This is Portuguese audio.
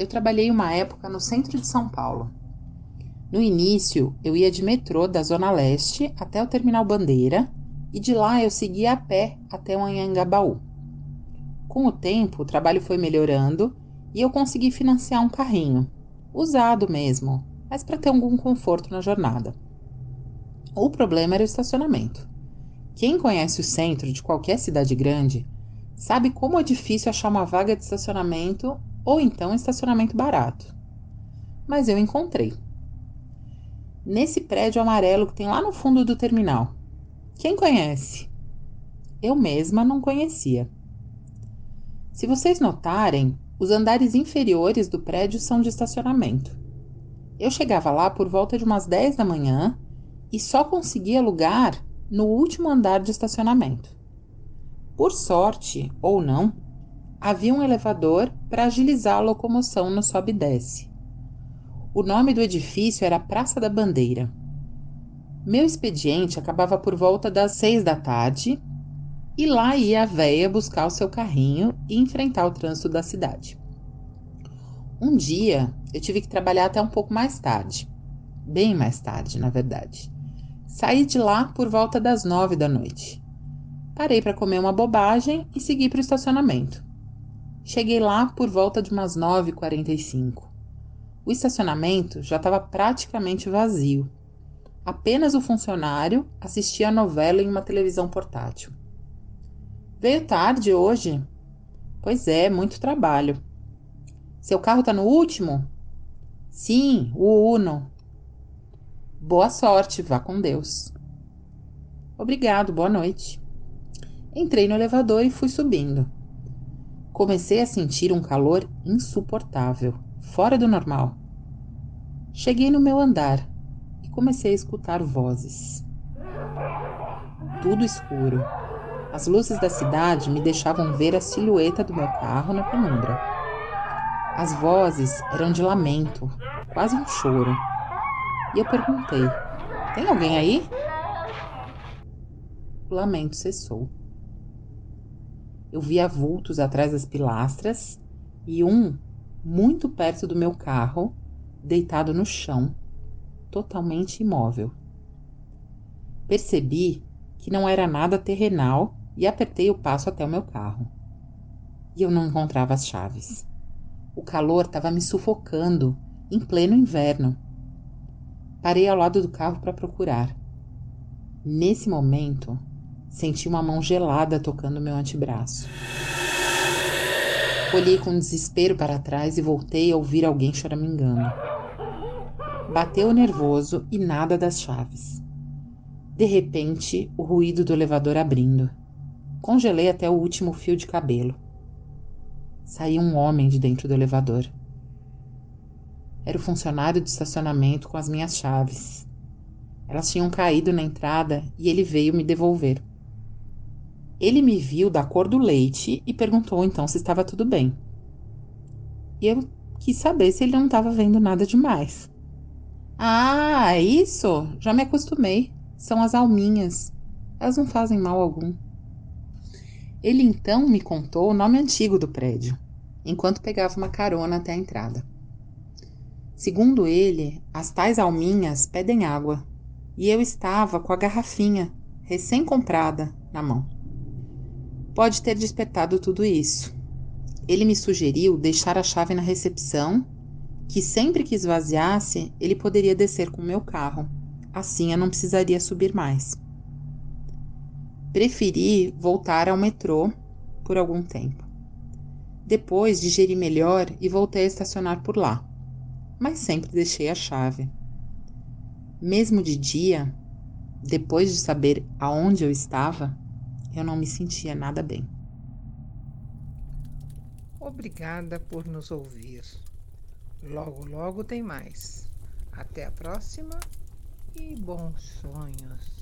Eu trabalhei uma época no centro de São Paulo. No início, eu ia de metrô da Zona Leste até o Terminal Bandeira e de lá eu seguia a pé até o Anhangabaú. Com o tempo, o trabalho foi melhorando e eu consegui financiar um carrinho, usado mesmo, mas para ter algum conforto na jornada. O problema era o estacionamento. Quem conhece o centro de qualquer cidade grande sabe como é difícil achar uma vaga de estacionamento ou então estacionamento barato. Mas eu encontrei. Nesse prédio amarelo que tem lá no fundo do terminal. Quem conhece? Eu mesma não conhecia. Se vocês notarem, os andares inferiores do prédio são de estacionamento. Eu chegava lá por volta de umas 10 da manhã e só conseguia lugar no último andar de estacionamento. Por sorte ou não, havia um elevador para agilizar a locomoção no sobe e desce. O nome do edifício era Praça da Bandeira. Meu expediente acabava por volta das seis da tarde e lá ia a véia buscar o seu carrinho e enfrentar o trânsito da cidade. Um dia eu tive que trabalhar até um pouco mais tarde, bem mais tarde, na verdade. Saí de lá por volta das nove da noite. Parei para comer uma bobagem e segui para o estacionamento. Cheguei lá por volta de umas 9h45. O estacionamento já estava praticamente vazio. Apenas o funcionário assistia a novela em uma televisão portátil. Veio tarde hoje? Pois é, muito trabalho. Seu carro está no último? Sim, o Uno. Boa sorte, vá com Deus. Obrigado, boa noite. Entrei no elevador e fui subindo. Comecei a sentir um calor insuportável, fora do normal. Cheguei no meu andar e comecei a escutar vozes. Tudo escuro. As luzes da cidade me deixavam ver a silhueta do meu carro na penumbra. As vozes eram de lamento, quase um choro. E eu perguntei: Tem alguém aí? O lamento cessou. Eu via vultos atrás das pilastras e um muito perto do meu carro, deitado no chão, totalmente imóvel. Percebi que não era nada terrenal e apertei o passo até o meu carro. E eu não encontrava as chaves. O calor estava me sufocando em pleno inverno. Parei ao lado do carro para procurar. Nesse momento, Senti uma mão gelada tocando meu antebraço. Olhei com desespero para trás e voltei a ouvir alguém choramingando. Bateu nervoso e nada das chaves. De repente, o ruído do elevador abrindo. Congelei até o último fio de cabelo. Saiu um homem de dentro do elevador. Era o funcionário do estacionamento com as minhas chaves. Elas tinham caído na entrada e ele veio me devolver. Ele me viu da cor do leite e perguntou então se estava tudo bem. E eu quis saber se ele não estava vendo nada demais. Ah, é isso? Já me acostumei. São as alminhas. Elas não fazem mal algum. Ele então me contou o nome antigo do prédio, enquanto pegava uma carona até a entrada. Segundo ele, as tais alminhas pedem água, e eu estava com a garrafinha, recém-comprada, na mão pode ter despertado tudo isso. Ele me sugeriu deixar a chave na recepção, que sempre que esvaziasse, ele poderia descer com o meu carro. Assim eu não precisaria subir mais. Preferi voltar ao metrô por algum tempo. Depois digeri melhor e voltei a estacionar por lá, mas sempre deixei a chave. Mesmo de dia, depois de saber aonde eu estava, eu não me sentia nada bem. Obrigada por nos ouvir. Logo, logo tem mais. Até a próxima e bons sonhos.